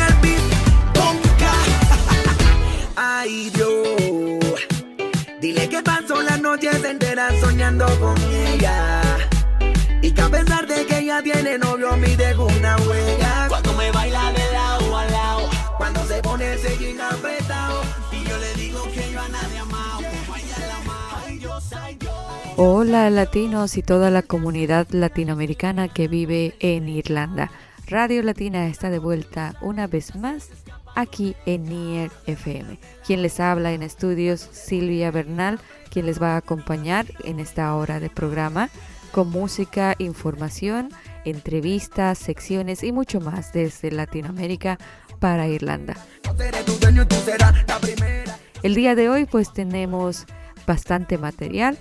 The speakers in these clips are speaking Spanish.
El beat. Ponca. Ay, Dios. Dile que pasó las noches enteras soñando con ella. Y que a pesar de que ella tiene novio, me dejó una huella. Cuando me baila de lado a lado. Cuando se pone ese jean apretado. Y yo le digo que yo a nadie amado. Hola latinos y toda la comunidad latinoamericana que vive en Irlanda. Radio Latina está de vuelta una vez más aquí en Nier FM. Quien les habla en estudios, Silvia Bernal, quien les va a acompañar en esta hora de programa con música, información, entrevistas, secciones y mucho más desde Latinoamérica para Irlanda. El día de hoy pues tenemos bastante material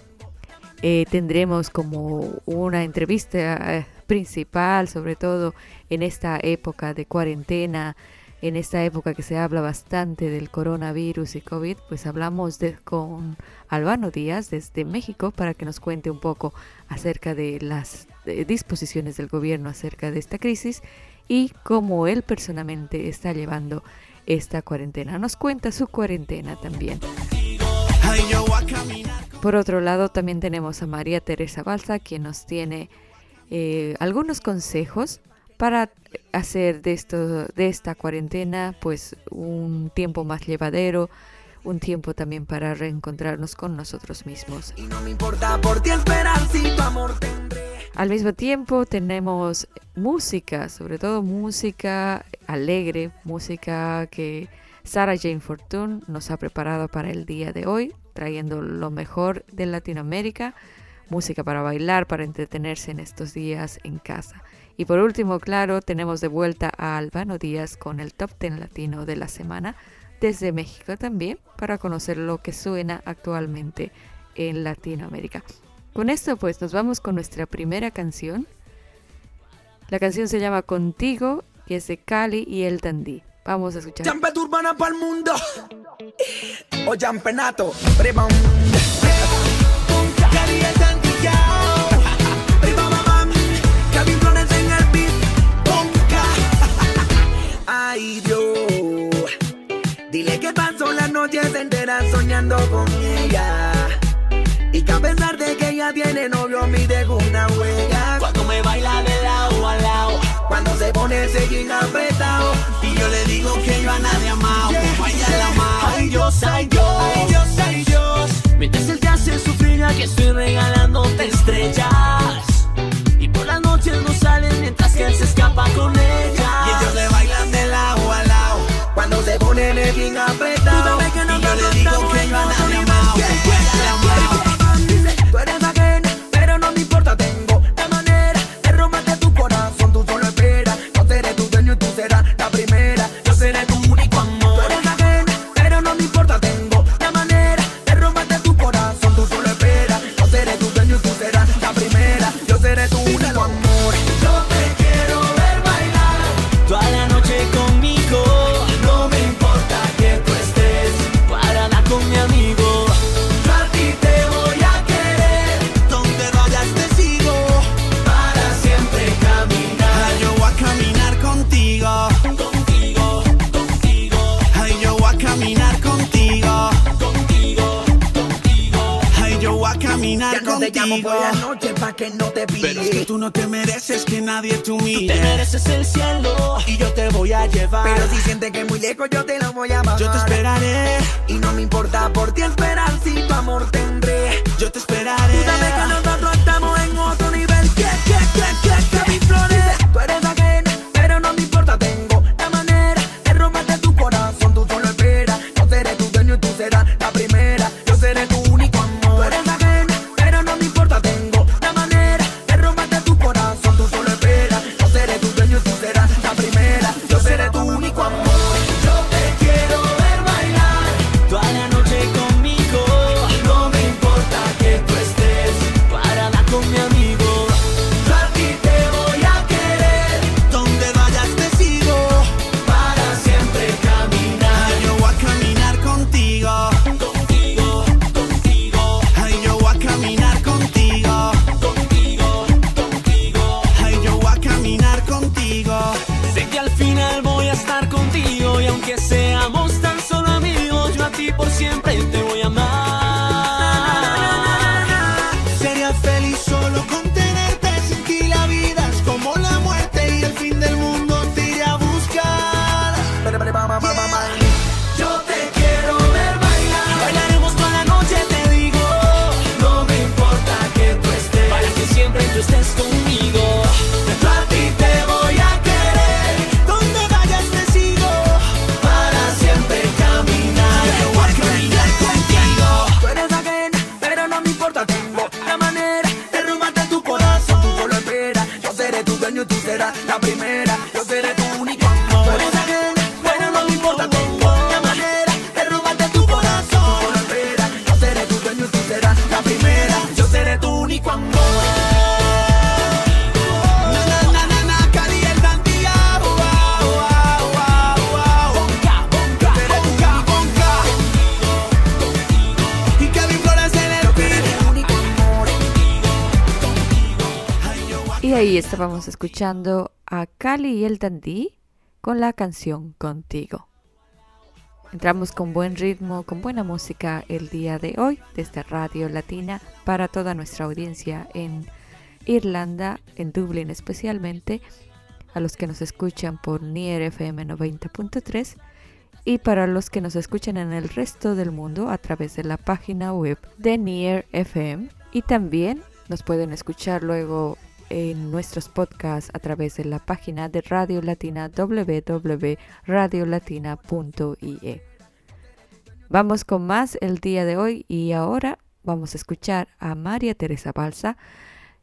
eh, tendremos como una entrevista eh, principal, sobre todo en esta época de cuarentena, en esta época que se habla bastante del coronavirus y COVID, pues hablamos de, con Albano Díaz desde México para que nos cuente un poco acerca de las disposiciones del gobierno acerca de esta crisis y cómo él personalmente está llevando esta cuarentena. Nos cuenta su cuarentena también. Por otro lado, también tenemos a María Teresa Balsa, quien nos tiene eh, algunos consejos para hacer de, esto, de esta cuarentena pues un tiempo más llevadero, un tiempo también para reencontrarnos con nosotros mismos. Al mismo tiempo tenemos música, sobre todo música alegre, música que Sarah Jane Fortune nos ha preparado para el día de hoy, trayendo lo mejor de Latinoamérica, música para bailar, para entretenerse en estos días en casa. Y por último, claro, tenemos de vuelta a Albano Díaz con el Top Ten Latino de la semana desde México también, para conocer lo que suena actualmente en Latinoamérica. Con esto pues nos vamos con nuestra primera canción. La canción se llama Contigo y es de Cali y El Dandy. Vamos a escuchar. Champeta urbana para el mundo. O champenato. Prima. Ay, Dios. Dile que pasó las noches enteras soñando con ella. Y que a pesar de que ella tiene novio, me dejó una huella. Cuando me baila de se pone ese jean apretado. Y yo le digo que yo a nadie amado. Ella la amado. Ay, Dios, ay, Dios. Ay, Dios, ay, Dios. Mientras él te hace sufrir, aquí estoy regalándote estrellas. Y por las noches no salen mientras que él se escapa con ella. Y ellos le bailan de lado a lado. Cuando se pone el jean llamo por la noche pa' que no te Pero es que pille. tú no te mereces que nadie te humille. Tú te mereces el cielo y yo te voy a llevar. Pero si sientes que es muy lejos, yo te lo voy a bajar. yo te esperaré, Y no me importa por ti esperar si tu amor tendré. yo te esperaré. Ahí estábamos escuchando a Cali y el Dandy con la canción Contigo. Entramos con buen ritmo, con buena música el día de hoy desde Radio Latina para toda nuestra audiencia en Irlanda, en Dublín especialmente, a los que nos escuchan por Nier FM 90.3 y para los que nos escuchan en el resto del mundo a través de la página web de Nier FM y también nos pueden escuchar luego en nuestros podcasts a través de la página de Radio Latina www.radiolatina.ie. Vamos con más el día de hoy y ahora vamos a escuchar a María Teresa Balsa,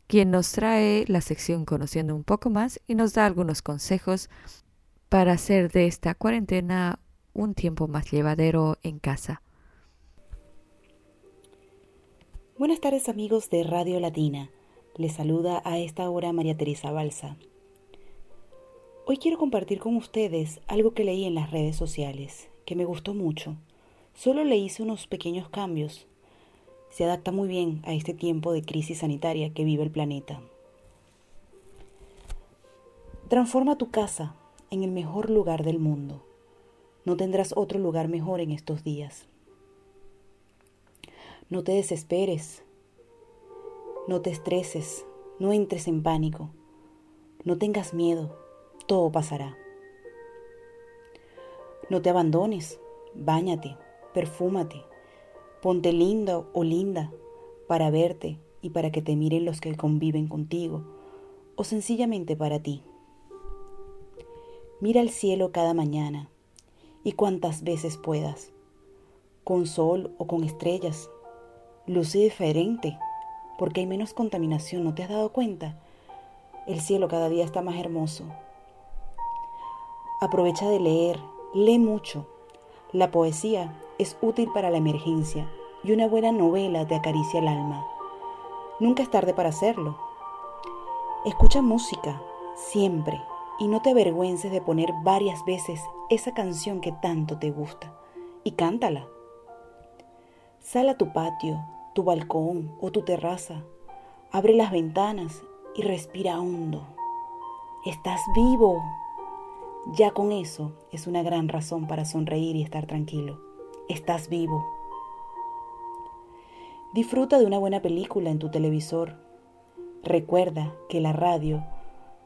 quien nos trae la sección Conociendo un poco más y nos da algunos consejos para hacer de esta cuarentena un tiempo más llevadero en casa. Buenas tardes amigos de Radio Latina. Les saluda a esta hora María Teresa Balsa. Hoy quiero compartir con ustedes algo que leí en las redes sociales, que me gustó mucho. Solo le hice unos pequeños cambios. Se adapta muy bien a este tiempo de crisis sanitaria que vive el planeta. Transforma tu casa en el mejor lugar del mundo. No tendrás otro lugar mejor en estos días. No te desesperes, no te estreses, no entres en pánico, no tengas miedo, todo pasará. No te abandones, báñate, perfúmate, ponte lindo o linda para verte y para que te miren los que conviven contigo, o sencillamente para ti. Mira al cielo cada mañana y cuantas veces puedas, con sol o con estrellas. Luce diferente porque hay menos contaminación, ¿no te has dado cuenta? El cielo cada día está más hermoso. Aprovecha de leer, lee mucho. La poesía es útil para la emergencia y una buena novela te acaricia el alma. Nunca es tarde para hacerlo. Escucha música, siempre, y no te avergüences de poner varias veces esa canción que tanto te gusta, y cántala. Sal a tu patio, tu balcón o tu terraza, abre las ventanas y respira hondo. Estás vivo. Ya con eso es una gran razón para sonreír y estar tranquilo. Estás vivo. Disfruta de una buena película en tu televisor. Recuerda que la radio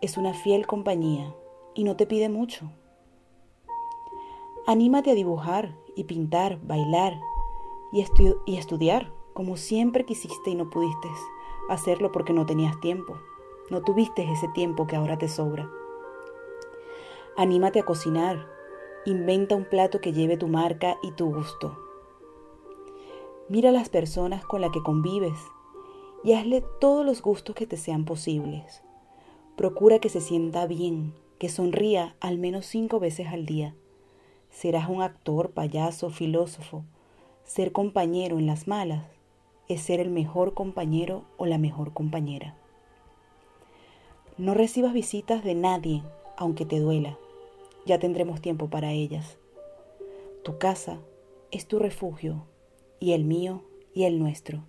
es una fiel compañía y no te pide mucho. Anímate a dibujar y pintar, bailar y, y estudiar como siempre quisiste y no pudiste hacerlo porque no tenías tiempo. No tuviste ese tiempo que ahora te sobra. Anímate a cocinar. Inventa un plato que lleve tu marca y tu gusto. Mira a las personas con las que convives y hazle todos los gustos que te sean posibles. Procura que se sienta bien, que sonría al menos cinco veces al día. Serás un actor, payaso, filósofo. Ser compañero en las malas es ser el mejor compañero o la mejor compañera. No recibas visitas de nadie, aunque te duela. Ya tendremos tiempo para ellas. Tu casa es tu refugio y el mío y el nuestro.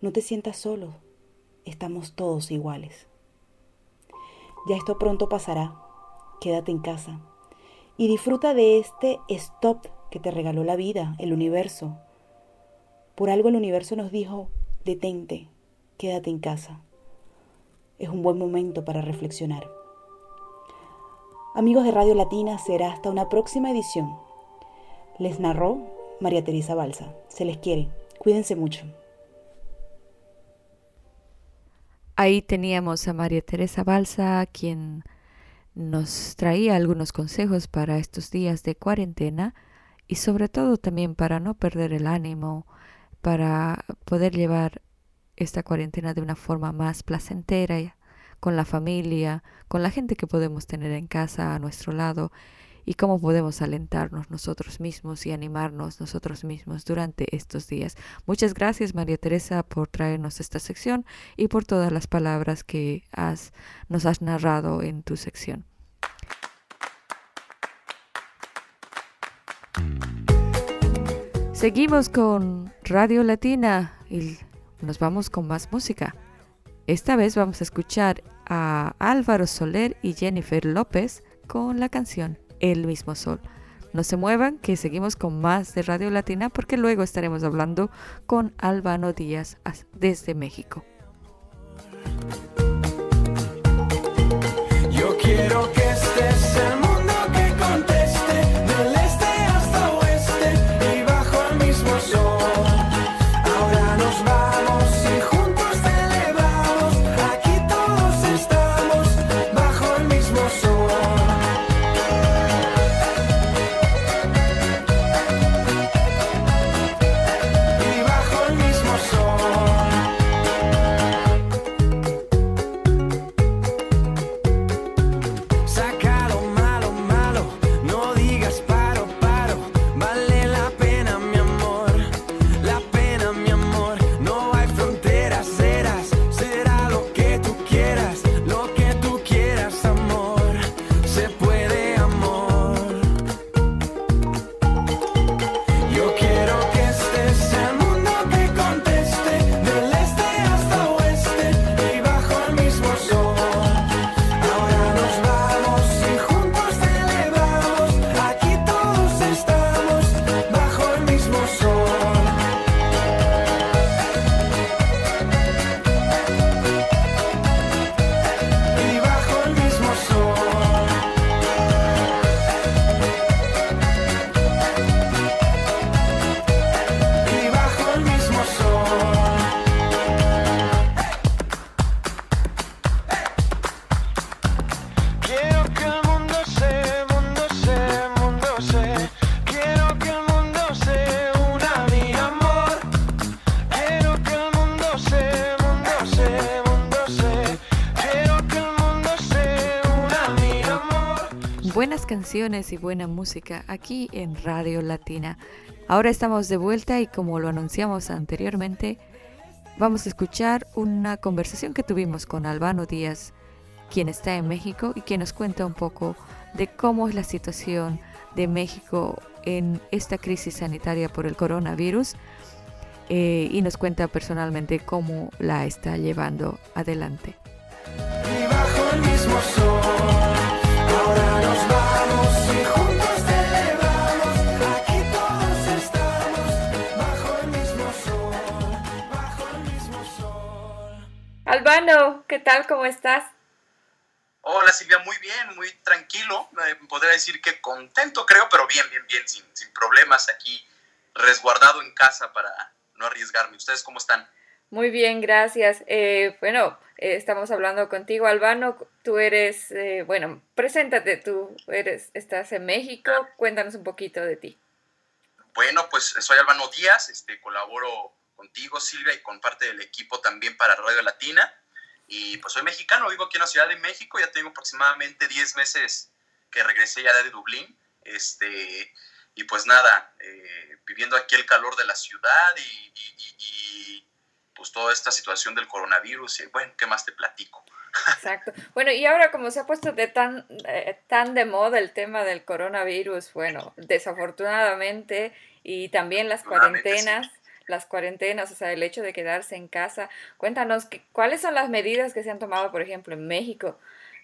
No te sientas solo, estamos todos iguales. Ya esto pronto pasará, quédate en casa y disfruta de este stop que te regaló la vida, el universo, por algo el universo nos dijo, detente, quédate en casa. Es un buen momento para reflexionar. Amigos de Radio Latina, será hasta una próxima edición. Les narró María Teresa Balsa. Se les quiere. Cuídense mucho. Ahí teníamos a María Teresa Balsa, quien nos traía algunos consejos para estos días de cuarentena y sobre todo también para no perder el ánimo, para poder llevar esta cuarentena de una forma más placentera con la familia, con la gente que podemos tener en casa a nuestro lado y cómo podemos alentarnos nosotros mismos y animarnos nosotros mismos durante estos días. Muchas gracias María Teresa por traernos esta sección y por todas las palabras que has, nos has narrado en tu sección. Seguimos con Radio Latina y nos vamos con más música. Esta vez vamos a escuchar a Álvaro Soler y Jennifer López con la canción El mismo sol. No se muevan, que seguimos con más de Radio Latina porque luego estaremos hablando con Albano Díaz desde México. Yo quiero que estés y buena música aquí en Radio Latina. Ahora estamos de vuelta y como lo anunciamos anteriormente, vamos a escuchar una conversación que tuvimos con Albano Díaz, quien está en México y quien nos cuenta un poco de cómo es la situación de México en esta crisis sanitaria por el coronavirus eh, y nos cuenta personalmente cómo la está llevando adelante. Albano, ¿qué tal? ¿Cómo estás? Hola Silvia, muy bien, muy tranquilo. Eh, podría decir que contento, creo, pero bien, bien, bien, sin, sin problemas aquí, resguardado en casa para no arriesgarme. ¿Ustedes cómo están? Muy bien, gracias. Eh, bueno, eh, estamos hablando contigo, Albano. Tú eres, eh, bueno, preséntate, tú eres, estás en México. Cuéntanos un poquito de ti. Bueno, pues soy Albano Díaz, este, colaboro contigo, Silvia, y con parte del equipo también para Radio Latina. Y pues soy mexicano, vivo aquí en la Ciudad de México, ya tengo aproximadamente 10 meses que regresé ya de Dublín. Este, y pues nada, viviendo aquí el calor de la ciudad y, y pues toda esta situación del coronavirus y bueno, ¿qué más te platico? Exacto. Bueno, y ahora como se ha puesto de tan, eh, tan de moda el tema del coronavirus, bueno, desafortunadamente, y también las cuarentenas, las cuarentenas, o sea, el hecho de quedarse en casa. Cuéntanos, ¿cuáles son las medidas que se han tomado, por ejemplo, en México?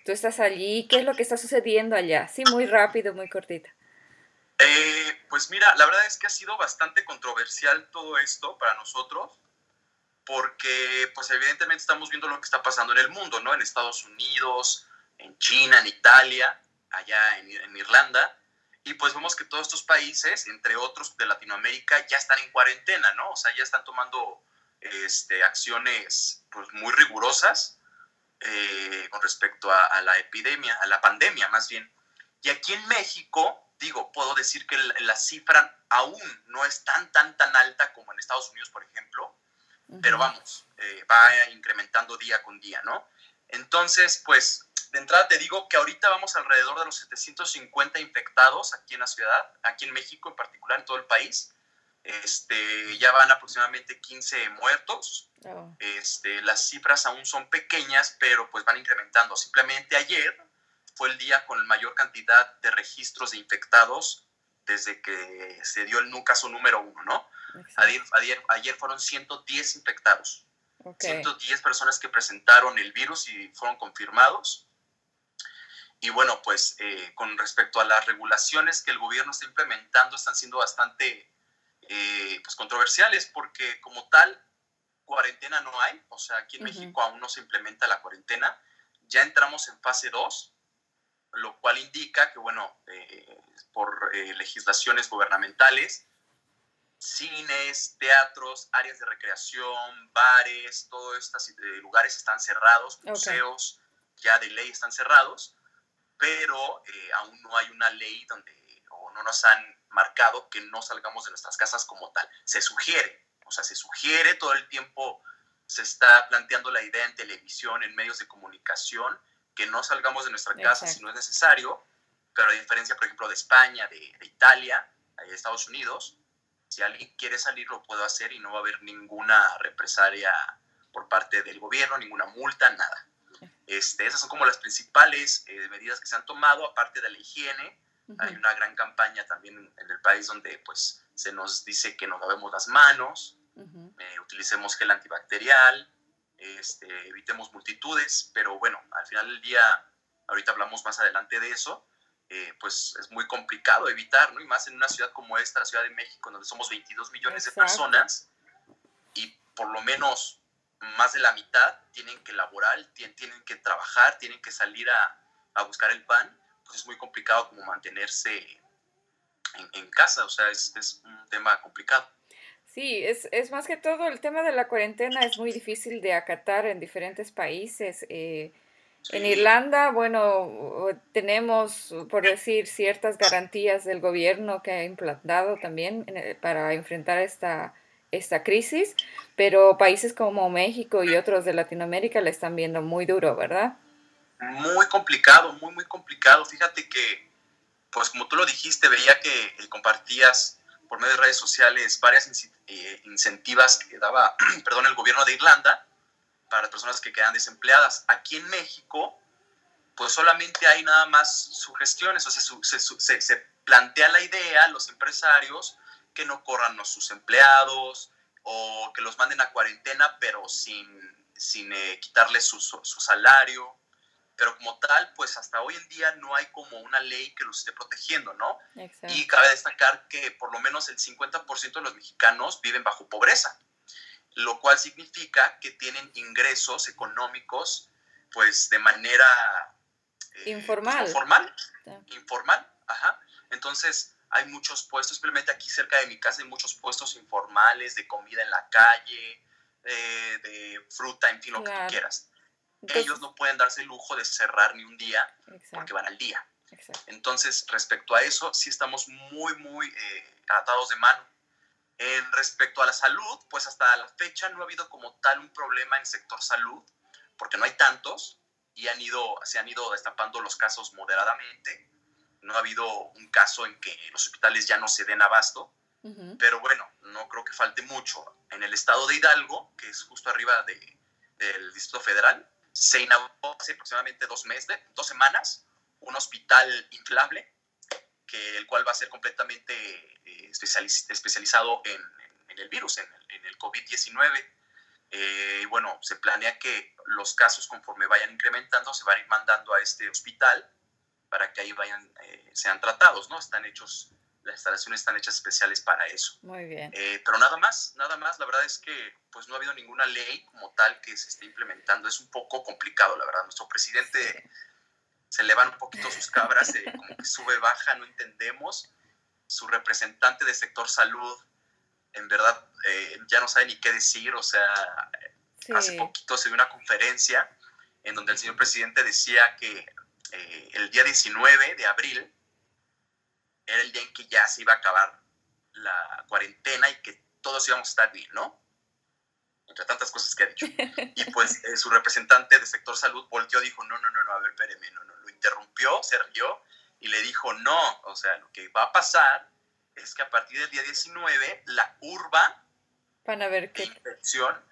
Tú estás allí, ¿qué es lo que está sucediendo allá? Sí, muy rápido, muy cortita. Eh, pues mira, la verdad es que ha sido bastante controversial todo esto para nosotros porque pues evidentemente estamos viendo lo que está pasando en el mundo, ¿no? En Estados Unidos, en China, en Italia, allá en, Irlanda, y pues vemos que todos estos países, entre otros de Latinoamérica, ya están en cuarentena, ¿no? O sea, ya están tomando este, acciones pues muy rigurosas eh, con respecto a, a, la epidemia, a la pandemia más bien. Y aquí en México, digo, puedo decir que la, la cifra aún no es tan, tan, tan alta como en Estados Unidos, por ejemplo, pero vamos, eh, va incrementando día con día, ¿no? Entonces, pues, de entrada te digo que ahorita vamos alrededor de los 750 infectados aquí en la ciudad, aquí en México en particular, en todo el país. Este, ya van aproximadamente 15 muertos. Oh. Este, las cifras aún son pequeñas, pero pues van incrementando. Simplemente ayer fue el día con la mayor cantidad de registros de infectados desde que se dio el caso número uno, ¿no? Ayer, ayer, fueron 110 infectados. 110 personas que presentaron el virus y fueron confirmados. Y bueno, pues eh, con respecto a las regulaciones que el gobierno está implementando, están siendo bastante eh, pues, controversiales porque como tal, cuarentena no hay. O sea, aquí en México aún no se implementa la cuarentena. Ya entramos en fase 2, lo cual indica que, bueno, eh, por legislaciones gubernamentales, cines, teatros, áreas de recreación, bares, todos estos eh, lugares están cerrados, museos ya de ley están cerrados, pero eh, aún no hay una ley donde, o no nos han marcado que no salgamos de nuestras casas como tal. Se sugiere, o sea, se sugiere todo el tiempo, se está planteando la idea en televisión, en medios de comunicación, que no salgamos de nuestra casa si no es necesario, pero a diferencia, por ejemplo, de España, de, de Italia, de Estados Unidos, si alguien quiere salir, lo puedo hacer y no va a haber ninguna represalia por parte del gobierno, ninguna multa, nada. Este, esas son como las principales eh, medidas que se han tomado, aparte de la higiene. Hay una gran campaña también en el país donde pues, se nos dice que nos lavemos las manos, eh, utilicemos gel antibacterial, este, evitemos multitudes, pero bueno, al final del día, ahorita hablamos más adelante de eso, eh, pues es muy complicado evitar, ¿no? Y más en una ciudad como esta, la Ciudad de México, donde somos 22 millones de personas y por lo menos más de la mitad tienen que laborar, tienen que trabajar, tienen que salir a, a buscar el pan, pues es muy complicado como mantenerse en, en casa, o sea, es, es, un tema complicado. Sí, es, es, más que todo el tema de la cuarentena es muy difícil de acatar en diferentes países. Eh, en Irlanda, bueno, tenemos, por decir, ciertas garantías del gobierno que ha implantado también para enfrentar esta, esta crisis, pero países como México y otros de Latinoamérica le están viendo muy duro, ¿verdad? Muy complicado, muy, muy complicado. Fíjate que, pues como tú lo dijiste, veía que compartías por medio de redes sociales varias eh, incentivas que daba, perdón, el gobierno de Irlanda para personas que quedan desempleadas. Aquí en México, pues solamente hay nada más sugestiones, o sea, se, se, plantea la idea los empresarios que no corran los sus empleados o que los manden a cuarentena, pero sin, sin eh, quitarles su, su, salario. Pero como tal, pues hasta hoy en día no hay como una ley que los esté protegiendo, ¿no? Y cabe destacar que por lo menos el 50% de los mexicanos viven bajo pobreza. lo cual significa que tienen ingresos económicos pues de manera eh, informal. informal, informal, ajá. Entonces, hay muchos puestos, simplemente aquí cerca de mi casa hay muchos puestos informales de comida en la calle, eh, de fruta, en fin, lo que tú quieras. Ellos no pueden darse el lujo de cerrar ni un día porque van al día. Entonces, respecto a eso, sí estamos muy, muy eh, atados de mano. En respecto a la salud, pues hasta la fecha no ha habido como tal un problema en el sector salud, porque no hay tantos y han ido, se han ido destapando los casos moderadamente. No ha habido un caso en que los hospitales ya no se den abasto, pero bueno, no creo que falte mucho. En el estado de Hidalgo, que es justo arriba de, del Distrito Federal, se inauguró hace aproximadamente dos meses, dos semanas, un hospital inflable, que, el cual va a ser completamente eh, especializado en, en, el virus, en, en el COVID-19. Eh, y bueno, se planea que los casos conforme vayan incrementando se van a ir mandando a este hospital para que ahí vayan, eh, sean tratados, ¿no? Están hechos, las instalaciones están hechas especiales para eso. Muy bien. pero nada más, nada más, la verdad es que pues no ha habido ninguna ley como tal que se esté implementando. Es un poco complicado, la verdad. Nuestro presidente se le van un poquito sus cabras, como que sube, baja, no entendemos. Su representante de sector salud, en verdad, eh, ya no sabe ni qué decir. O sea, hace poquito se dio una conferencia en donde el señor presidente decía que eh, el día 19 de abril era el día en que ya se iba a acabar la cuarentena y que todos íbamos a estar bien, ¿no? entre tantas cosas que ha dicho. Y pues eh, su representante de sector salud volteó, dijo, no, no, no, no, a ver, espéreme, no, no, lo interrumpió, se rió y le dijo, no, o sea, lo que va a pasar es que a partir del día 19 la curva Van a ver qué... de infección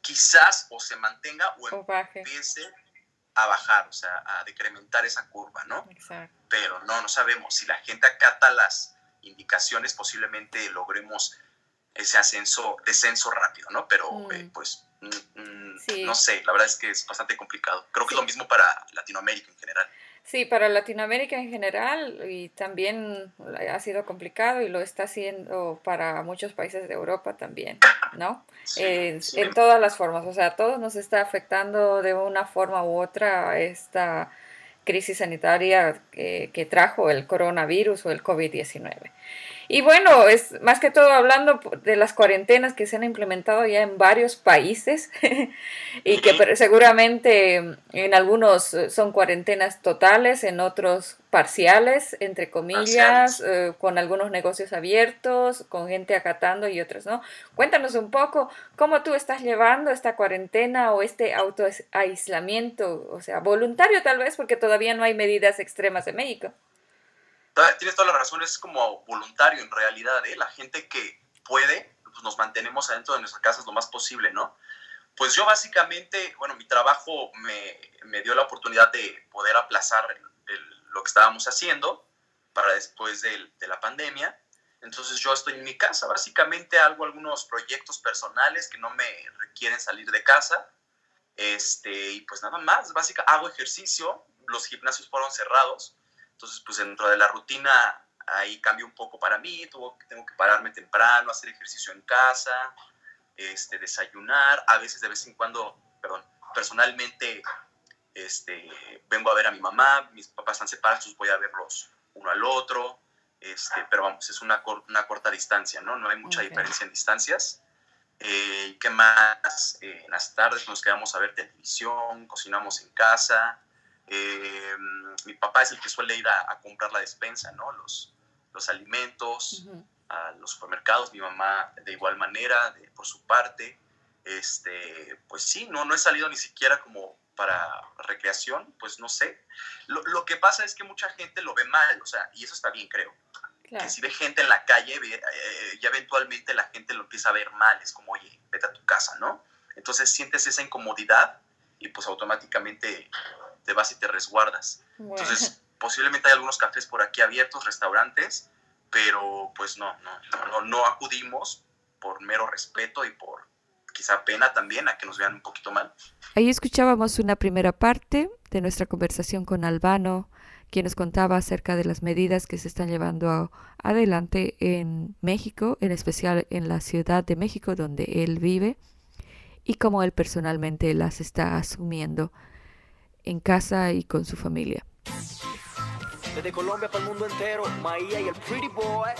quizás o se mantenga o, empiece a bajar, o sea, a decrementar esa curva, ¿no? Exacto. Pero no, no sabemos. Si la gente acata las indicaciones, posiblemente logremos ese ascenso, descenso rápido, ¿no? Pero eh, mm. pues mm, mm, no sé, la verdad es que es bastante complicado. Creo que es lo mismo para Latinoamérica en general. Sí, para Latinoamérica en general y también ha sido complicado y lo está haciendo para muchos países de Europa también, ¿no? en todas las formas, o sea, a todos nos está afectando de una forma u otra esta crisis sanitaria que trajo el coronavirus o el COVID-19. Y bueno, es más que todo hablando de las cuarentenas que se han implementado ya en varios países y que seguramente en algunos son cuarentenas totales, en otros parciales, entre comillas, eh, con algunos negocios abiertos, con gente acatando y otros no. Cuéntanos un poco cómo tú estás llevando esta cuarentena o este autoaislamiento, o sea, voluntario tal vez, porque todavía no hay medidas extremas en México. Tienes toda la razón, es como voluntario en realidad, ¿eh? La gente que puede, pues nos mantenemos adentro de nuestras casas lo más posible, ¿no? Pues yo básicamente, bueno, mi trabajo me, me dio la oportunidad de poder aplazar lo que estábamos haciendo para después de, de la pandemia. Entonces yo estoy en mi casa, básicamente hago algunos proyectos personales que no me requieren salir de casa. Este, y pues nada más, básicamente hago ejercicio, los gimnasios fueron cerrados, entonces, pues dentro de la rutina ahí cambia un poco para mí, tengo, que pararme temprano, hacer ejercicio en casa, este, desayunar, a veces de vez en cuando, perdón, personalmente este, vengo a ver a mi mamá, mis papás están separados, voy a verlos uno al otro, este, pero vamos, es una, una corta distancia, ¿no? No hay mucha diferencia en distancias. Eh, ¿Qué más? Eh, en las tardes nos quedamos a ver televisión, cocinamos en casa, eh, mi papá es el que suele ir a, comprar la despensa, ¿no? Los, los alimentos, a los supermercados, mi mamá de igual manera, por su parte. Este, pues sí, no, no he salido ni siquiera como para recreación, pues no sé. Lo, lo, que pasa es que mucha gente lo ve mal, o sea, y eso está bien, creo. Que si ve gente en la calle, eh, ya eventualmente la gente lo empieza a ver mal, es como, oye, vete a tu casa, ¿no? Entonces sientes esa incomodidad y pues automáticamente te vas y te resguardas. Entonces, posiblemente hay algunos cafés por aquí abiertos, restaurantes, pero pues no, no, no, no acudimos por mero respeto y por quizá pena también a que nos vean un poquito mal. Ahí escuchábamos una primera parte de nuestra conversación con Albano, quien nos contaba acerca de las medidas que se están llevando adelante en México, en especial en la Ciudad de México, donde él vive. y cómo él personalmente las está asumiendo en casa y con su familia. Desde Colombia para el mundo entero, Maía y el Pretty Boy.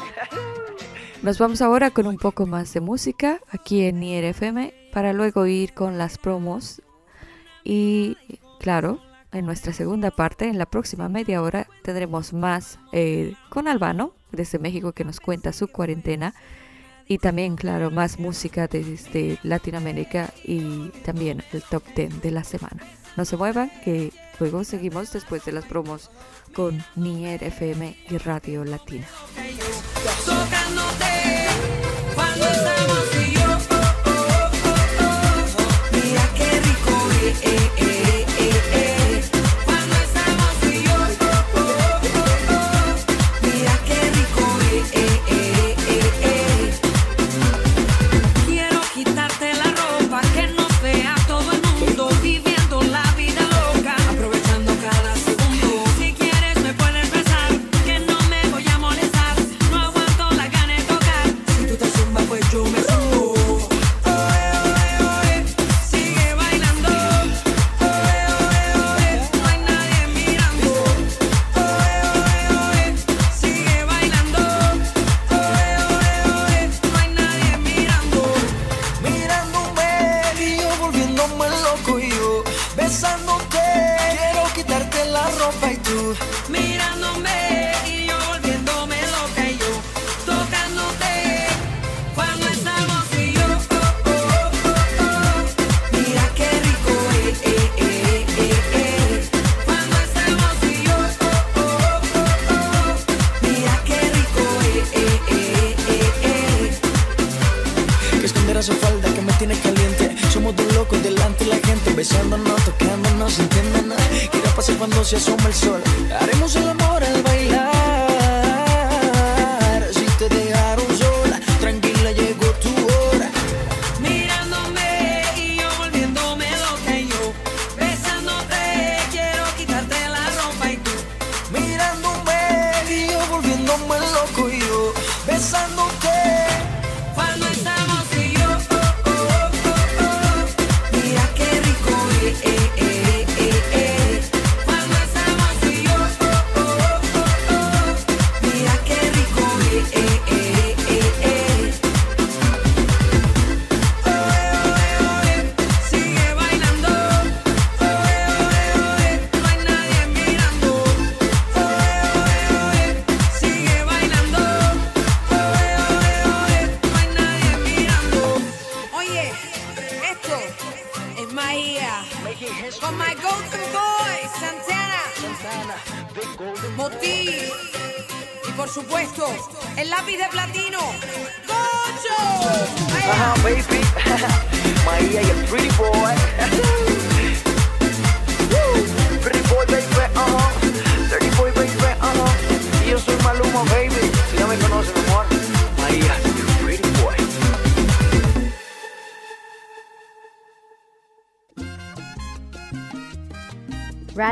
Nos vamos ahora con un poco más de música aquí en Nier FM para luego ir con las promos y claro, en nuestra segunda parte, en la próxima media hora, tendremos más eh, con Albano desde México que nos cuenta su cuarentena y también, claro, más música desde Latinoamérica y también el top 10 de la semana. No se muevan, que luego seguimos después de las promos con Nier FM y Radio Latina.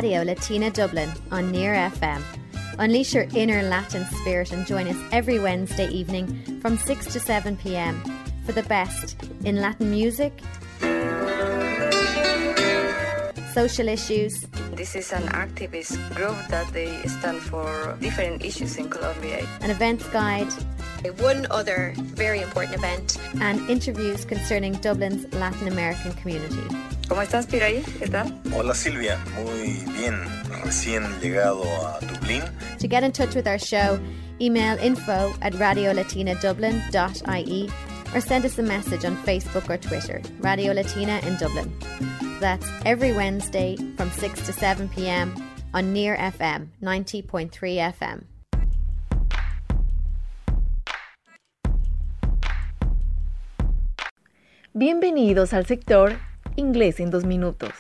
Radio Latina Dublin on Near FM. Unleash your inner Latin spirit and join us every Wednesday evening from 6 to 7 pm for the best in Latin music, social issues. This is an activist group that they stand for different issues in Colombia. An events guide. One other very important event. And interviews concerning Dublin's Latin American community. ¿Cómo estás, Piraí? ¿Qué tal? Hola, Silvia. Muy bien. Recién llegado a Dublín. To get in touch with our show, email info at radiolatinadublin.ie or send us a message on Facebook or Twitter, Radio Latina in Dublin. That's every Wednesday from 6 to 7 p.m. on Near FM 90.3 FM. Bienvenidos al sector Inglés en dos minutos.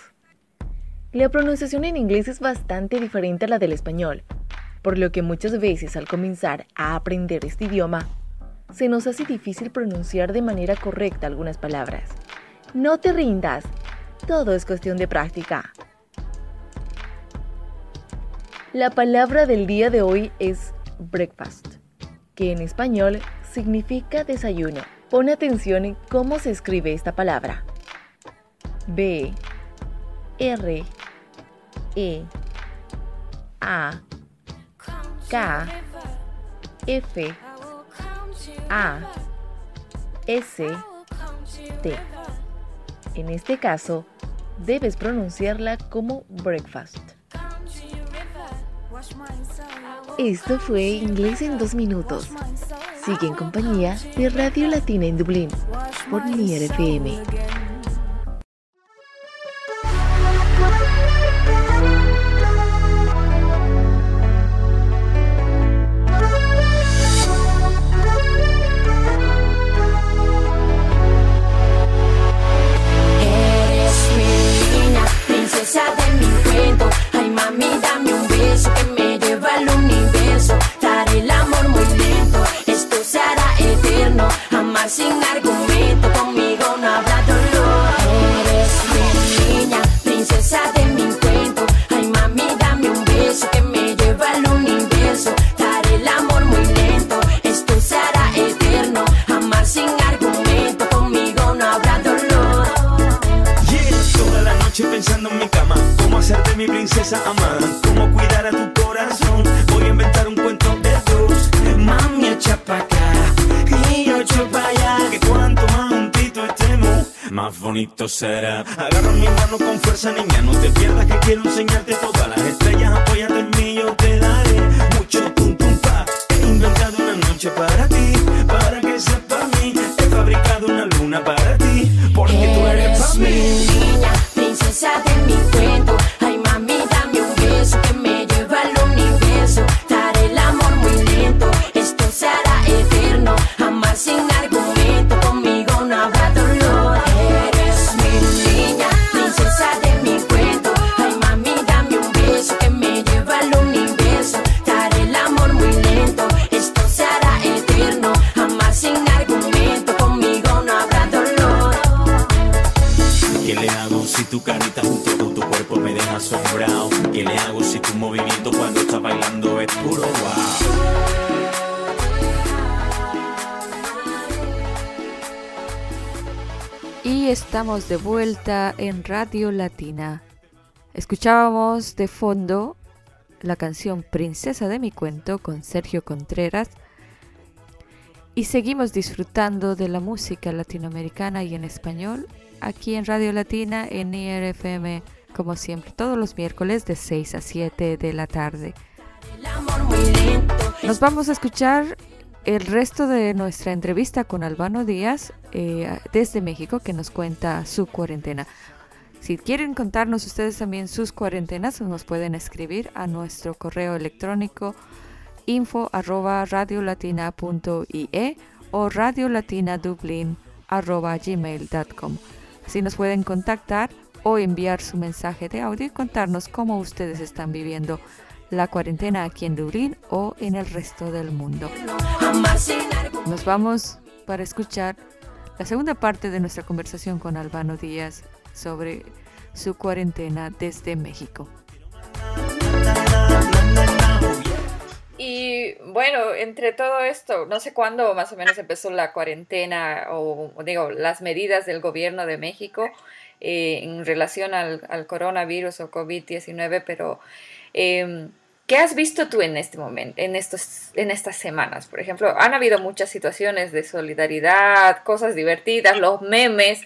La pronunciación en inglés es bastante diferente a la del español, por lo que muchas veces al comenzar a aprender este idioma, se nos hace difícil pronunciar de manera correcta algunas palabras. No te rindas, todo es cuestión de práctica. La palabra del día de hoy es breakfast, que en español significa desayuno. Pon atención en cómo se escribe esta palabra. B R E A K F A S T. En este caso, debes pronunciarla como breakfast. Esto fue Inglés en dos minutos. Sigue en compañía de Radio Latina en Dublín por Nier FM. sin argumento, conmigo no habrá dolor. Eres mi niña, princesa de mi cuento. Ay, mami, dame un beso que me lleva al universo. Daré el amor muy lento, esto se eterno. Amar sin argumento, conmigo no habrá dolor. Yeah, toda la noche pensando en mi cama, cómo hacerte mi princesa amada, cómo cuidar a tu corazón. Voy a inventar un cuento de dos, mami, chapa será. Agarra mi mano con fuerza, niña, no te pierdas que quiero enseñarte todas las estrellas. Apóyate en mí, yo te daré mucho tum tum pa. He inventado una noche para ti, para que seas para mí. He fabricado una luna para ti, porque tú eres para mí. Estamos de vuelta en Radio Latina. Escuchábamos de fondo la canción Princesa de mi cuento con Sergio Contreras y seguimos disfrutando de la música latinoamericana y en español aquí en Radio Latina en IRFM como siempre todos los miércoles de 6 a 7 de la tarde. Nos vamos a escuchar el resto de nuestra entrevista con Albano Díaz eh, desde México que nos cuenta su cuarentena. Si quieren contarnos ustedes también sus cuarentenas, nos pueden escribir a nuestro correo electrónico info arroba radiolatina.ie o radiolatina.dublin arroba gmail.com. Así nos pueden contactar o enviar su mensaje de audio y contarnos cómo ustedes están viviendo la cuarentena aquí en Dublín o en el resto del mundo. Nos vamos para escuchar la segunda parte de nuestra conversación con Albano Díaz sobre su cuarentena desde México. Y bueno, entre todo esto, no sé cuándo más o menos empezó la cuarentena o, digo, las medidas del gobierno de México eh, en relación al, coronavirus o COVID-19, pero eh, ¿qué has visto tú en este momento, en, estos, en estas semanas? Por ejemplo, han habido muchas situaciones de solidaridad, cosas divertidas, los memes,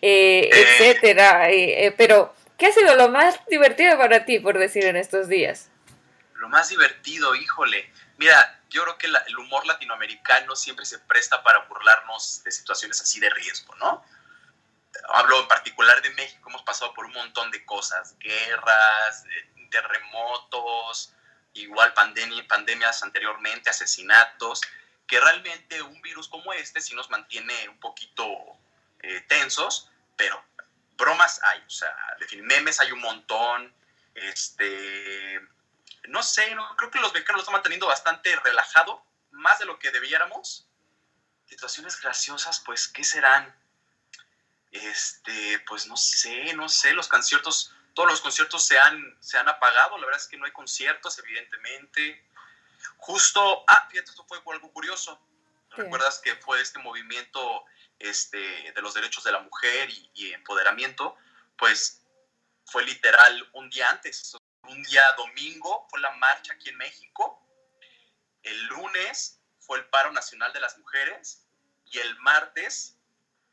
eh, etcétera, eh, pero ¿qué ha sido lo más divertido para ti, por decir, en estos días? Lo más divertido, híjole. Mira, yo creo que el humor latinoamericano siempre se presta para burlarnos de situaciones así de riesgo, ¿no? Hablo en particular de México, hemos pasado por un montón de cosas, guerras, eh, terremotos, igual pandemia, pandemias anteriormente, asesinatos, que realmente un virus como este sí nos mantiene un poquito eh, tensos, pero bromas hay, o sea, memes hay un montón, este, no sé, no, creo que los mexicanos lo están manteniendo bastante relajado, más de lo que debiéramos. Situaciones graciosas, pues, ¿qué serán? Este, pues no sé, no sé, los conciertos, todos los conciertos se han, se han apagado, la verdad es que no hay conciertos, evidentemente. Justo, ah, fíjate, esto fue algo curioso. Sí. ¿Recuerdas que fue este movimiento este, de los derechos de la mujer y, y empoderamiento? pues fue literal un día antes, un día domingo fue la marcha aquí en México, el lunes fue el paro nacional de las mujeres y el martes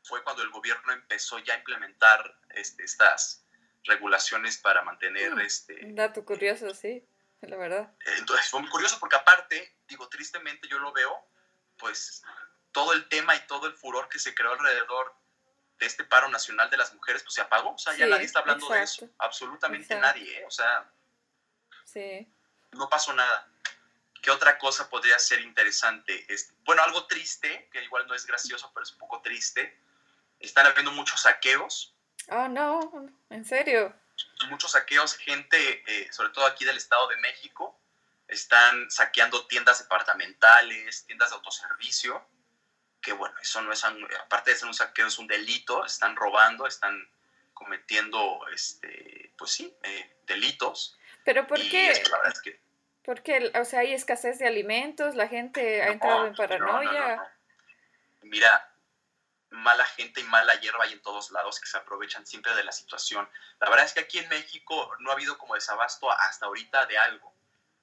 fue cuando el gobierno empezó ya a implementar este, estas regulaciones para mantener Mm, este... Dato curioso, sí, la verdad. Entonces fue muy curioso porque aparte, digo, tristemente yo lo veo, pues todo el tema y todo el furor que se creó alrededor de este paro nacional de las mujeres, pues se apagó. O sea, ya Sí, nadie está hablando de exacto. eso. Absolutamente Exacto. nadie, ¿eh? O sea, Sí. no pasó nada. ¿Qué otra cosa podría ser interesante? Este, bueno, algo triste, que igual no es gracioso, pero es un poco triste. Están habiendo muchos saqueos, Oh, no, en serio. muchos saqueos, gente, eh, sobre todo aquí del Estado de México, están saqueando tiendas departamentales, tiendas de autoservicio, que bueno, eso no es, aparte de ser un saqueo, es un delito, están robando, están cometiendo, este, pues sí, eh, delitos. Pero ¿por y qué? es que la verdad es que Porque, o sea, hay escasez de alimentos, la gente ha entrado en no, no, paranoia. no. mira, mala gente y mala hierba hay en todos lados que se aprovechan siempre de la situación. La verdad es que aquí en México no ha habido como desabasto hasta ahorita de algo.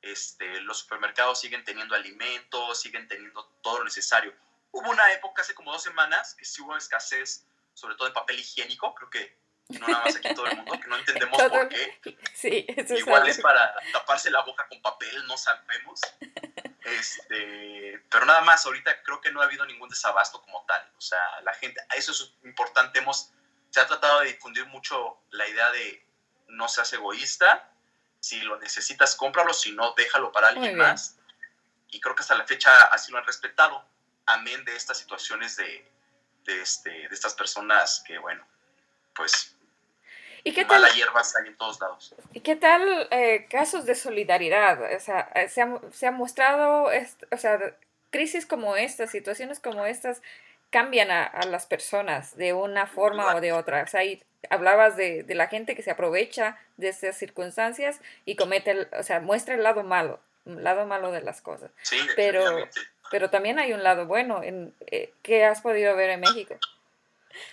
Este, los supermercados siguen teniendo alimentos, siguen teniendo todo lo necesario. Hubo una época hace como dos semanas que sí hubo escasez, sobre todo de papel higiénico, creo que no nada más aquí en todo el mundo, que no entendemos Todo- por qué. Sí, eso es Igual es para taparse la boca con papel, no sabemos. Este, pero nada más, ahorita creo que no ha habido ningún desabasto como tal. O sea, la gente, eso es importante. Hemos, se ha tratado de difundir mucho la idea de no seas egoísta. Si lo necesitas, cómpralo. Si no, déjalo para alguien más. Y creo que hasta la fecha así lo han respetado. Amén de estas situaciones de, de, este, de estas personas que, bueno, pues ¿Y qué tal, mala hierba en todos lados. ¿y qué tal eh, casos de solidaridad? O sea, eh, se ha, se ha mostrado, o sea, crisis como estas, situaciones como estas, cambian a, a las personas de una forma o de otra. O sea, ahí hablabas de, de la gente que se aprovecha de estas circunstancias y comete, el- o sea, muestra el lado malo, el lado malo de las cosas. Sí, Pero, pero también hay un lado bueno. En, eh, ¿Qué has podido ver en México?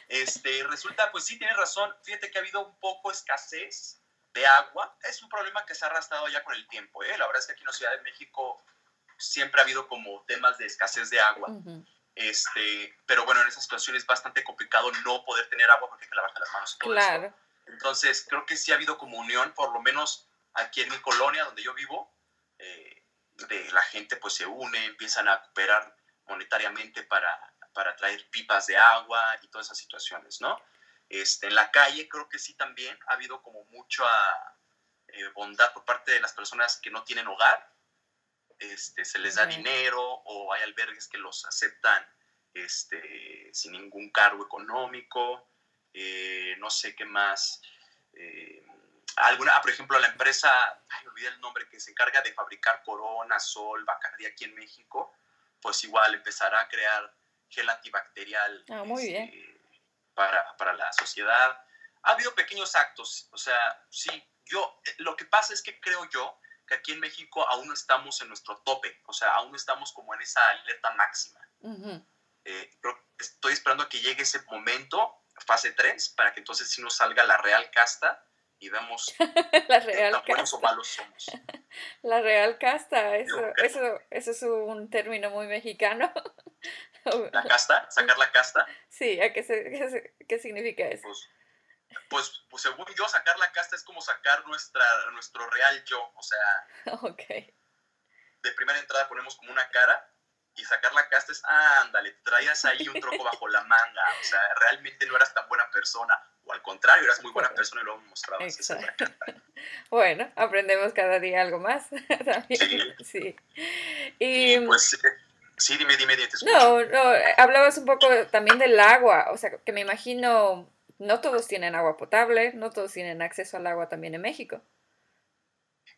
Este, resulta, pues sí, tienes razón. Fíjate que ha habido un poco escasez de agua. Es un problema que se ha arrastrado ya con el tiempo. ¿eh? La verdad es que aquí en la Ciudad de México siempre ha habido como temas de escasez de agua. Este, pero bueno, en esa situación es bastante complicado no poder tener agua porque hay que lavarte las manos y todo esto. Claro. Entonces, creo que sí ha habido como unión, por lo menos aquí en mi colonia, donde yo vivo, eh, de la gente pues se une, empiezan a cooperar monetariamente para, para traer pipas de agua y todas esas situaciones, ¿no? Este, en la calle creo que sí también ha habido como mucha eh, bondad por parte de las personas que no tienen hogar. Este, se les da Ujú. dinero o hay albergues que los aceptan este, sin ningún cargo económico. Eh, no sé qué más. Eh, alguna, ah, por ejemplo, la empresa, ay, olvidé el nombre, que se encarga de fabricar Corona, Sol, Bacardí aquí en México, pues igual empezará a crear gel antibacterial Ah, muy bien. para, para la sociedad. Ha habido pequeños actos, o sea, sí, yo, eh, lo que pasa es que creo yo que aquí en México aún no estamos en nuestro tope, o sea, aún no estamos como en esa alerta máxima. Ujú. Eh, creo que estoy esperando a que llegue ese momento, fase 3, para que entonces sí nos salga la real casta y vemos La real tan buenos o casta. malos somos. La real casta, eso, eso, eso es un término muy mexicano. La casta, sacar la casta, Sí, ¿a qué, se- qué, se- qué significa eso? pues, pues, pues según yo, sacar la casta es como sacar nuestra, nuestro real yo, o sea, Ok. de primera entrada ponemos como una cara y sacar la casta es, ah, ándale, traías ahí un troco bajo la manga, o sea, realmente no eras tan buena persona, o al contrario, eras muy buena persona y lo mostrabas. esa. Bueno, aprendemos cada día algo más. También, sí. Y, Y pues, eh, sí, dime, dime, dime, te escucho. no, no, hablabas un poco también del agua, o sea, que me imagino, no todos tienen agua potable, no todos tienen acceso al agua también en México.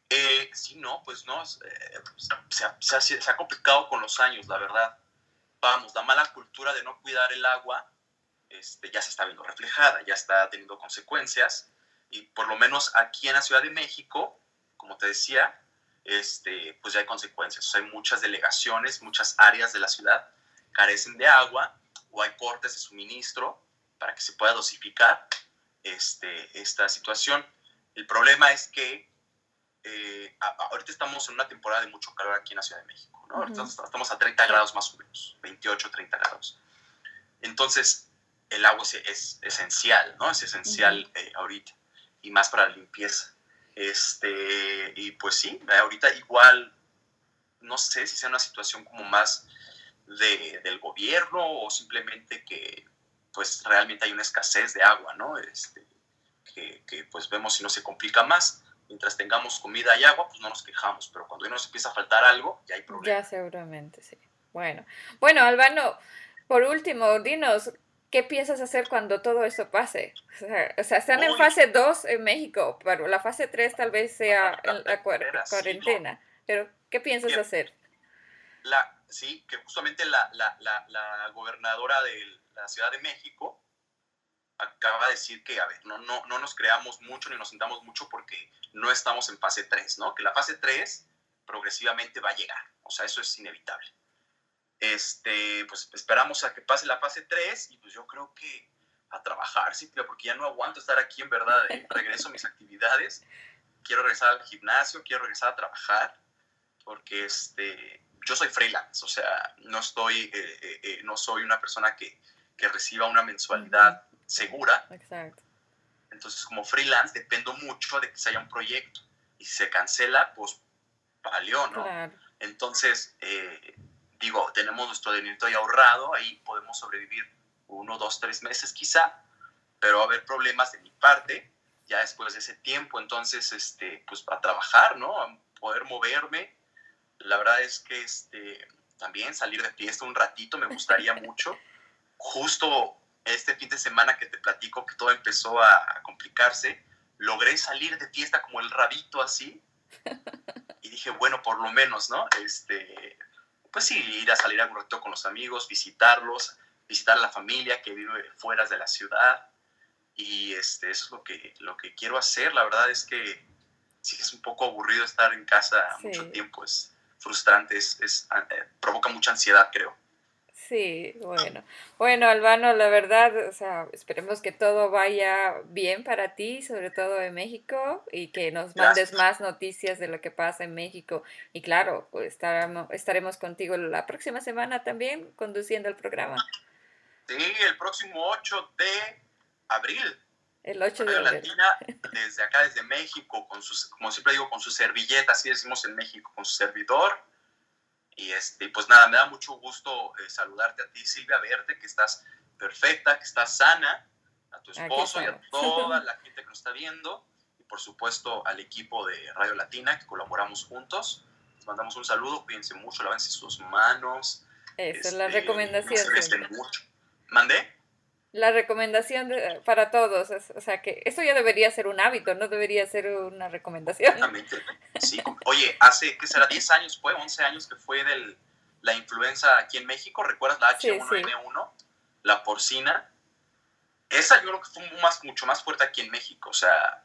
Eh, sí, no, pues no, eh, se, ha, se ha- se ha complicado con los años, la verdad. Vamos, la mala cultura de no cuidar el agua este, ya se está viendo reflejada, ya está teniendo consecuencias. Y por lo menos aquí en la Ciudad de México, como te decía, este, pues ya hay consecuencias. O sea, hay muchas delegaciones, muchas áreas de la ciudad carecen de agua o hay cortes de suministro para que se pueda dosificar. este, esta situación. El problema es que eh, ahorita estamos en una temporada de mucho calor aquí en la Ciudad de México, ¿no? estamos a 30 grados más o menos, 28, 30 grados. Entonces, el agua es, esencial, ¿no? Es esencial eh, ahorita, y más para la limpieza. Este, y pues sí, ahorita igual, no sé si sea una situación como más de, del gobierno o simplemente que pues realmente hay una escasez de agua, ¿no? Este, que, que pues vemos si no se complica más mientras tengamos comida y agua, pues no nos quejamos, pero cuando nos empieza a faltar algo, ya hay problemas. Ya seguramente, sí. Bueno, bueno, Albano, por último, dinos, ¿qué piensas hacer cuando todo eso pase? O sea, están en fase 2 en México, pero la fase 3 tal vez sea en la cuarentena. Pero, ¿qué piensas hacer? La, sí, que justamente la, la, la, la gobernadora de la Ciudad de México acaba de decir que, a ver, no, no, no nos creamos mucho ni nos sintamos mucho porque no estamos en fase 3, ¿no? Que la fase 3 progresivamente va a llegar, o sea, eso es inevitable. Este, pues esperamos a que pase la fase 3 y pues yo creo que a trabajar, sí, porque ya no aguanto estar aquí en verdad, ¿eh? regreso a mis actividades, quiero regresar al gimnasio, quiero regresar a trabajar, porque este, yo soy freelance, o sea, no estoy, eh, eh, eh, no soy una persona que, que reciba una mensualidad segura. Exacto. Entonces, como freelance, dependo mucho de que se haya un proyecto. Y si se cancela, pues valió, ¿no? Entonces, eh, digo, tenemos nuestro dinero ya ahorrado, ahí podemos sobrevivir uno, dos, tres meses quizá, pero va a haber problemas de mi parte ya después de ese tiempo. Entonces, este, pues a trabajar, ¿no? A poder moverme. La verdad es que este, también salir de fiesta un ratito me gustaría mucho. Justo este fin de semana que te platico que todo empezó a, complicarse, logré salir de fiesta como el rabito así. Y dije, bueno, por lo menos, ¿no? Este, pues sí, ir a salir a un rato con los amigos, visitarlos, visitar a la familia que vive fuera de la ciudad. Y este, eso es lo que, lo que quiero hacer. La verdad es que sí es un poco aburrido estar en casa mucho tiempo, es frustrante, es, eh, provoca mucha ansiedad, creo. Sí, bueno. Bueno, Albano, la verdad, o sea, esperemos que todo vaya bien para ti, sobre todo en México, y que nos mandes más noticias de lo que pasa en México. Y claro, pues estaremos, estaremos contigo la próxima semana también conduciendo el programa. Sí, el próximo 8 de abril. El 8 de abril. Latina, desde acá, desde México, con sus, como siempre digo, con su servilleta, así decimos en México, con su servidor y este, pues nada, me da mucho gusto eh, saludarte a ti, Silvia, verte, que estás perfecta, que estás sana, a tu esposo y a toda la gente que nos está viendo, y por supuesto al equipo de Radio Latina, que colaboramos juntos. Les mandamos un saludo, cuídense mucho, lávense sus manos. Esa es la este, recomendación. mucho. ¿Mandé? La recomendación para todos. o sea, que eso ya debería ser un hábito, no debería ser una recomendación. Sí. Oye, hace, ¿qué será? 10 años fue, 11 años que fue de la influenza aquí en México. ¿Recuerdas la H1N1? La porcina. Esa yo creo que fue más, mucho más fuerte aquí en México. O sea,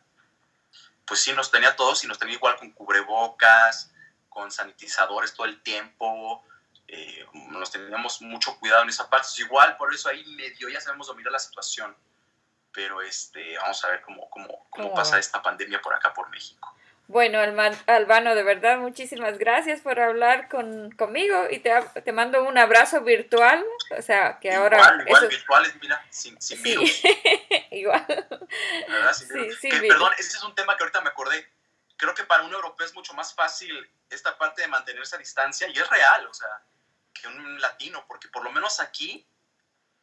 pues sí, nos tenía todos y nos tenía igual con cubrebocas, con sanitizadores todo el tiempo eh, nos teníamos mucho cuidado en esa parte. igual, por eso ahí medio ya sabemos dominar la situación. Pero este, vamos a ver cómo, cómo, cómo pasa esta pandemia por acá, por México. Bueno, Albano, de verdad, muchísimas gracias por hablar con, conmigo y te, te mando un abrazo virtual. O sea, que ahora. Igual, igual virtuales, mira, sin, sin virus. igual. Sí, perdón, ese es un tema que ahorita me acordé. Creo que para un europeo es mucho más fácil esta parte de mantenerse a distancia y es real, o sea que un latino, porque por lo menos aquí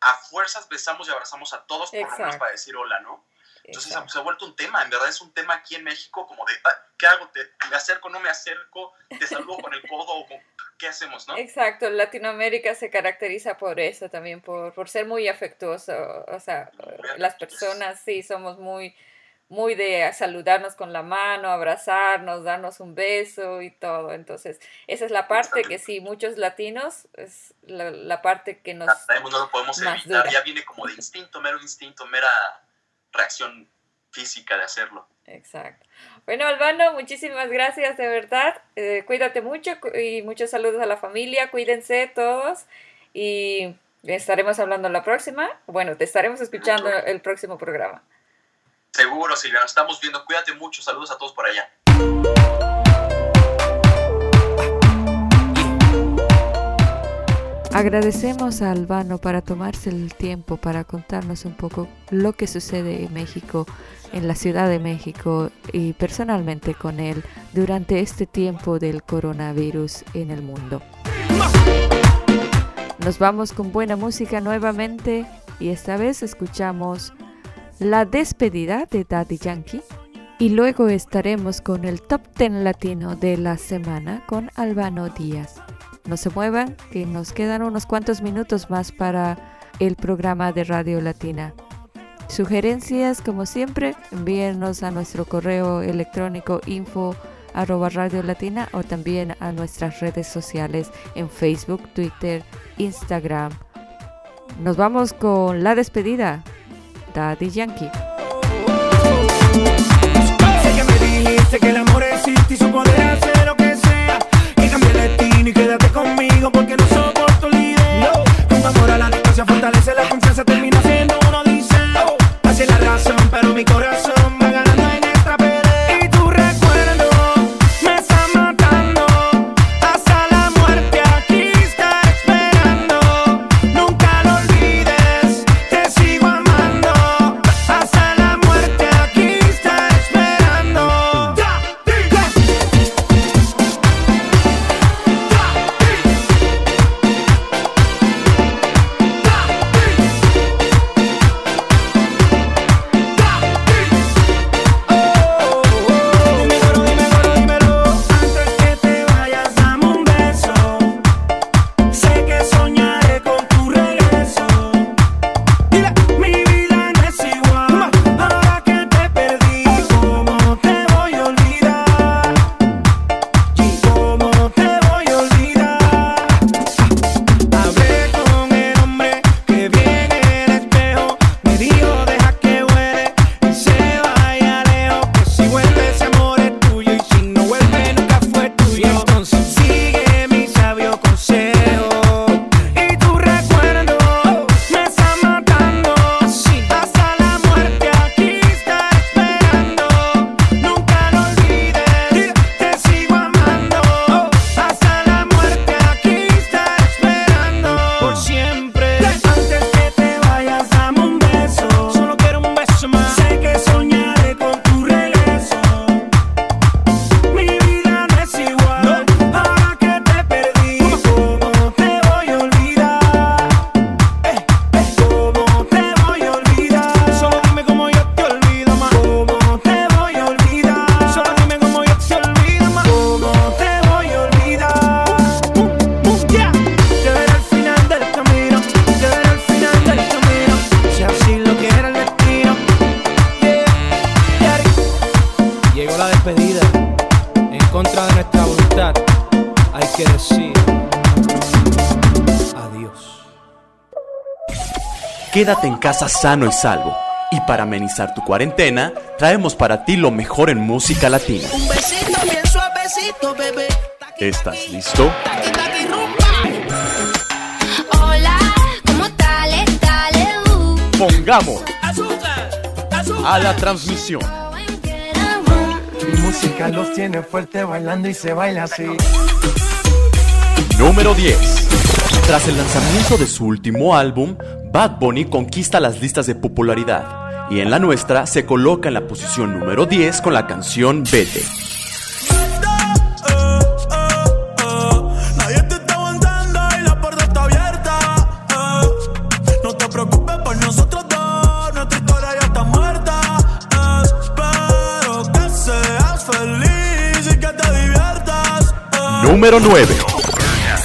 a fuerzas besamos y abrazamos a todos por lo menos para decir hola, ¿no? Entonces se ha vuelto un tema, en verdad es un tema aquí en México como de, ¿qué hago? ¿Te, ¿Me acerco, no me acerco? ¿Te saludo con el codo? ¿Qué hacemos, no? Exacto, Latinoamérica se caracteriza por eso también, por, por ser muy afectuoso, o sea, las personas sí somos muy muy de saludarnos con la mano, abrazarnos, darnos un beso y todo. Entonces, esa es la parte que sí, muchos latinos, es la, parte que nos... no lo podemos evitar, ya viene como de instinto, mero instinto, mera reacción física de hacerlo. Exacto. Bueno, Albano, muchísimas gracias de verdad. Eh, cuídate mucho y muchos saludos a la familia. Cuídense todos y estaremos hablando la próxima. Bueno, te estaremos escuchando el próximo programa. Seguro, Silvia, nos estamos viendo. Cuídate mucho. Saludos a todos por allá. Agradecemos a Albano para tomarse el tiempo para contarnos un poco lo que sucede en México, en la Ciudad de México y personalmente con él durante este tiempo del coronavirus en el mundo. Nos vamos con buena música nuevamente y esta vez escuchamos La despedida de Daddy Yankee y luego estaremos con el top 10 latino de la semana con Albano Díaz. No se muevan, que nos quedan unos cuantos minutos más para el programa de Radio Latina. Sugerencias, como siempre, envíennos a nuestro correo electrónico info arroba Radio Latina o también a nuestras redes sociales en Facebook, Twitter, Instagram. Nos vamos con la despedida. Daddy Yankee. Sé que me dijiste que el amor existe y su poder hacer lo que sea. Que cambie el destino Quédate en casa sano y salvo. Y para amenizar tu cuarentena, traemos para ti lo mejor en música latina. Un besito bien suavecito, bebé. ¿Estás listo? Hola, ¿cómo tal? Dale. Pongamos a la transmisión. Mi música los tiene fuerte bailando y se baila así. Número 10. Tras el lanzamiento de su último álbum, Bad Bunny conquista las listas de popularidad y en la nuestra se coloca en la posición número 10 con la canción Vete. Número 9.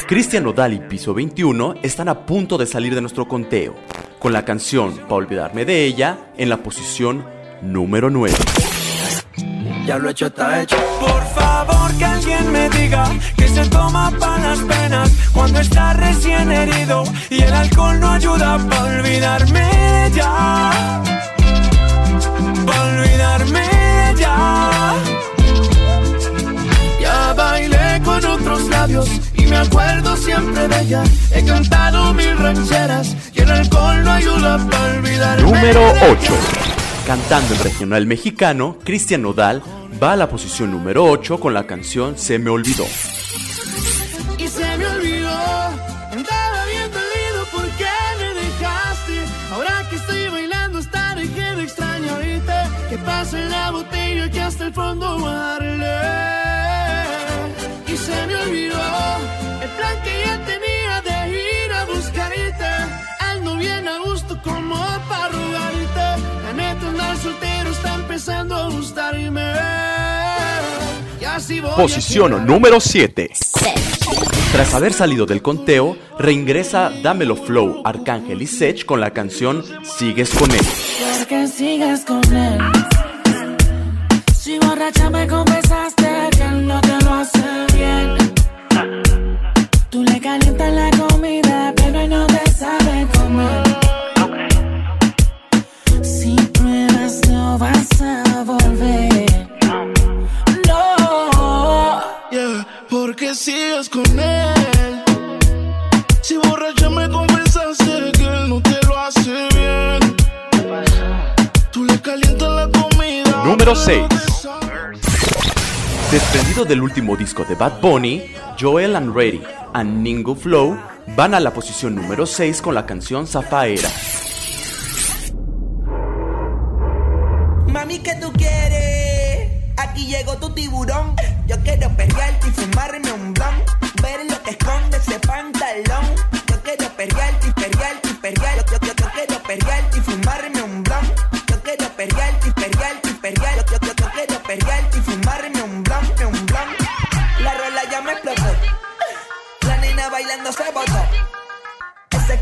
Cristian Nodal y Piso 21 están a punto de salir de nuestro conteo, con la canción Pa' olvidarme de ella en la posición número 9. Ya lo hecho está hecho. Por favor que alguien me diga que se toma para las penas cuando está recién herido y el alcohol no ayuda para olvidarme de ya. Para olvidarme de ya. Con otros labios y me acuerdo siempre de ella. He cantado mil rancheras y el alcohol no ayuda para olvidarme. Número de 8. Cantando en regional mexicano, Cristian Nodal va a la posición número 8 con la canción Se me olvidó. Y se me olvidó, andaba bien dolido porque me dejaste. Ahora que estoy bailando, estaré que extraño ahorita. Que pasa en la botella que hasta el fondo darle. Y se me olvidó el plan que ya tenía de ir a buscarte. Ando bien a gusto como para rogarte. La neta, andar soltero está empezando a gustarme. Y así voy a Posición quedar. número 7. Tras haber salido del conteo, reingresa Dámelo Flow, Arcángel y Sech con la canción Sigues con él. Porque sigues con él. Si borracha me confesaste no te lo hace bien. Tú le calientas la comida, pero él no te sabe comer. Si pruebas, no vas a volver. No, yeah, porque sigues con él. Si borracha me confesaste que él no te lo hace bien. Tú le calientas la comida. Número 6. Desprendido del último disco de Bad Bunny, Joel and Ready and Ningo Flow van a la posición número 6 con la canción Zafaera.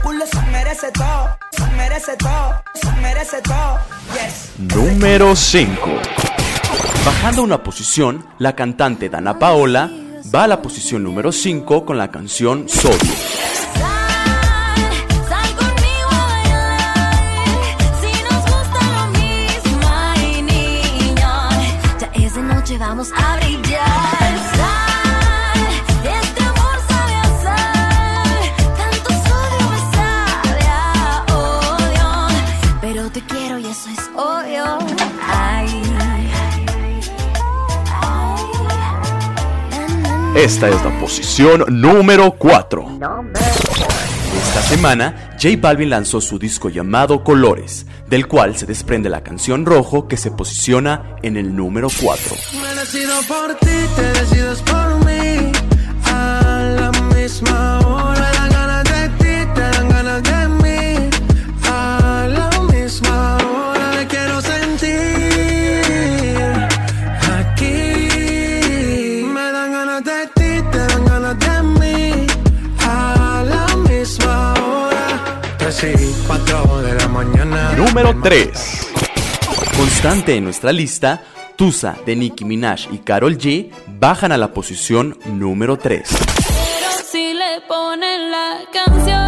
Culo se merece todo, se merece todo, se merece todo. Yes. Número 5. Bajando una posición, la cantante Dana Paola va a la posición número 5 con la canción Sodio. Esta es la posición número 4. Esta semana, J Balvin lanzó su disco llamado Colores, del cual se desprende la canción Rojo que se posiciona en el número 4. Número 3. Constante en nuestra lista, Tusa de Nicki Minaj y Karol G bajan a la posición número 3. Pero si le ponen la canción,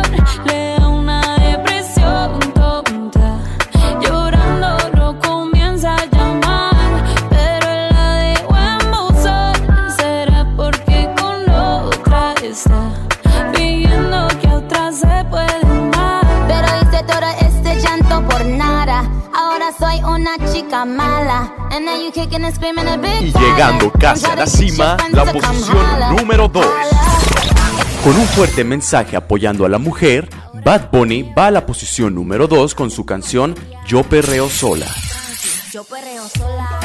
Y llegando casi a la cima, la posición número 2. Con un fuerte mensaje apoyando a la mujer, Bad Bunny va a la posición número 2 con su canción Yo Perreo Sola. Yo perreo sola.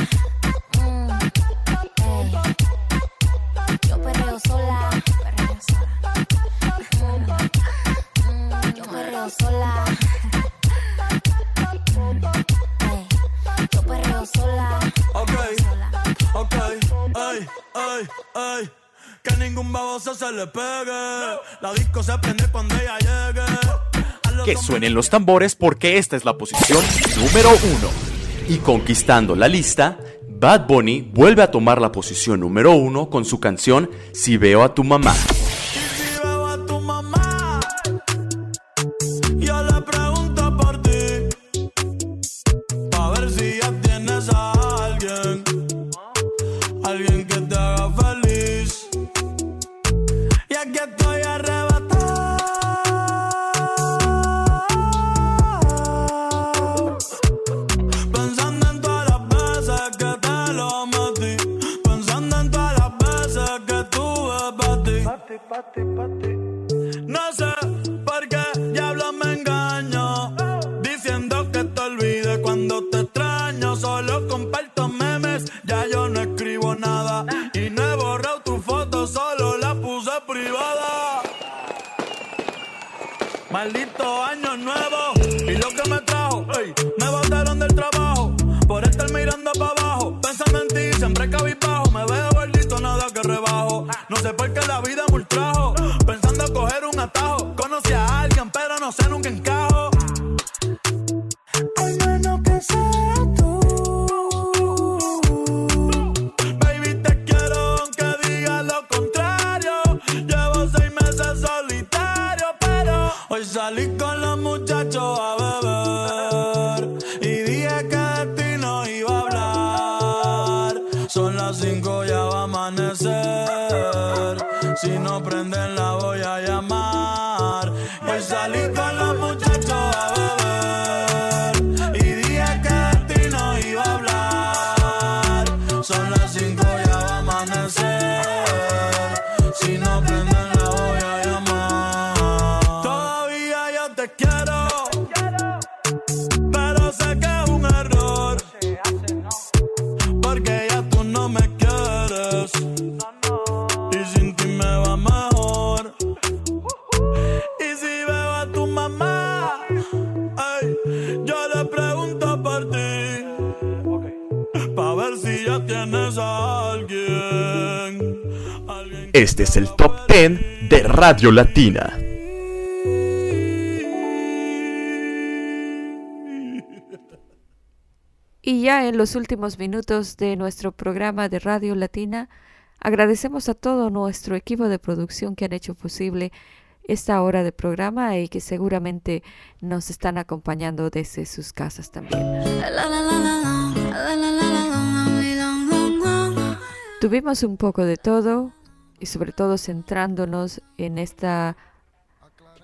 Le pegue. La disco se prende cuando ella llegue. Que suenen los tambores porque esta es la posición número 1. Y conquistando la lista, Bad Bunny vuelve a tomar la posición número 1 con su canción Si veo a tu mamá. Pero hoy salí con los muchachos a Radio Latina. Y ya en los últimos minutos de nuestro programa de Radio Latina, agradecemos a todo nuestro equipo de producción que han hecho posible esta hora de programa y que seguramente nos están acompañando desde sus casas también. Tuvimos un poco de todo y sobre todo centrándonos en esta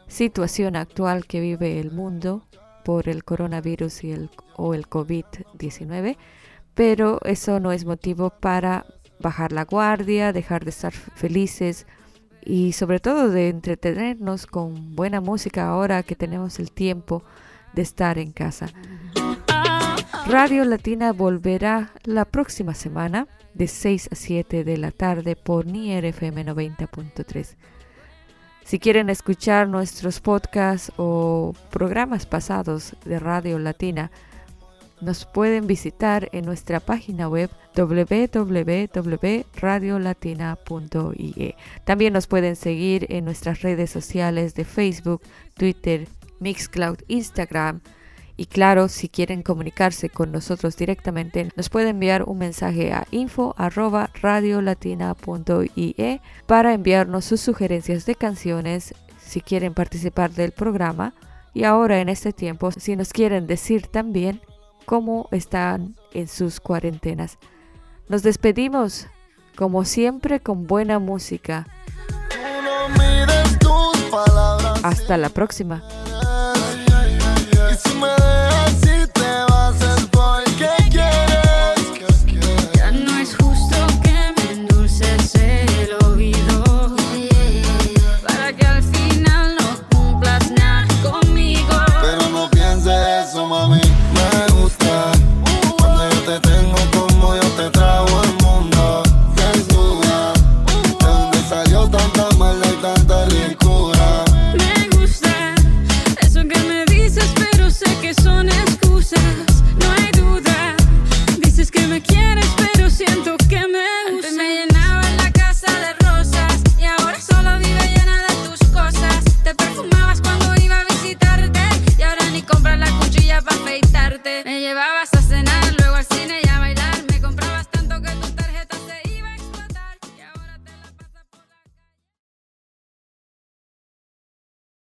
situación actual que vive el mundo por el coronavirus y el, o el COVID-19, pero eso no es motivo para bajar la guardia, dejar de estar felices y sobre todo de entretenernos con buena música ahora que tenemos el tiempo de estar en casa. Radio Latina volverá la próxima semana de 6 a 7 de la tarde por Nier FM 90.3. Si quieren escuchar nuestros podcasts o programas pasados de Radio Latina, nos pueden visitar en nuestra página web www.radiolatina.ie. También nos pueden seguir en nuestras redes sociales de Facebook, Twitter, Mixcloud, Instagram. Y claro, si quieren comunicarse con nosotros directamente, nos pueden enviar un mensaje a info@radiolatina.ie para enviarnos sus sugerencias de canciones si quieren participar del programa. Y ahora en este tiempo, si nos quieren decir también cómo están en sus cuarentenas. Nos despedimos, como siempre, con buena música. Hasta la próxima. mais, mais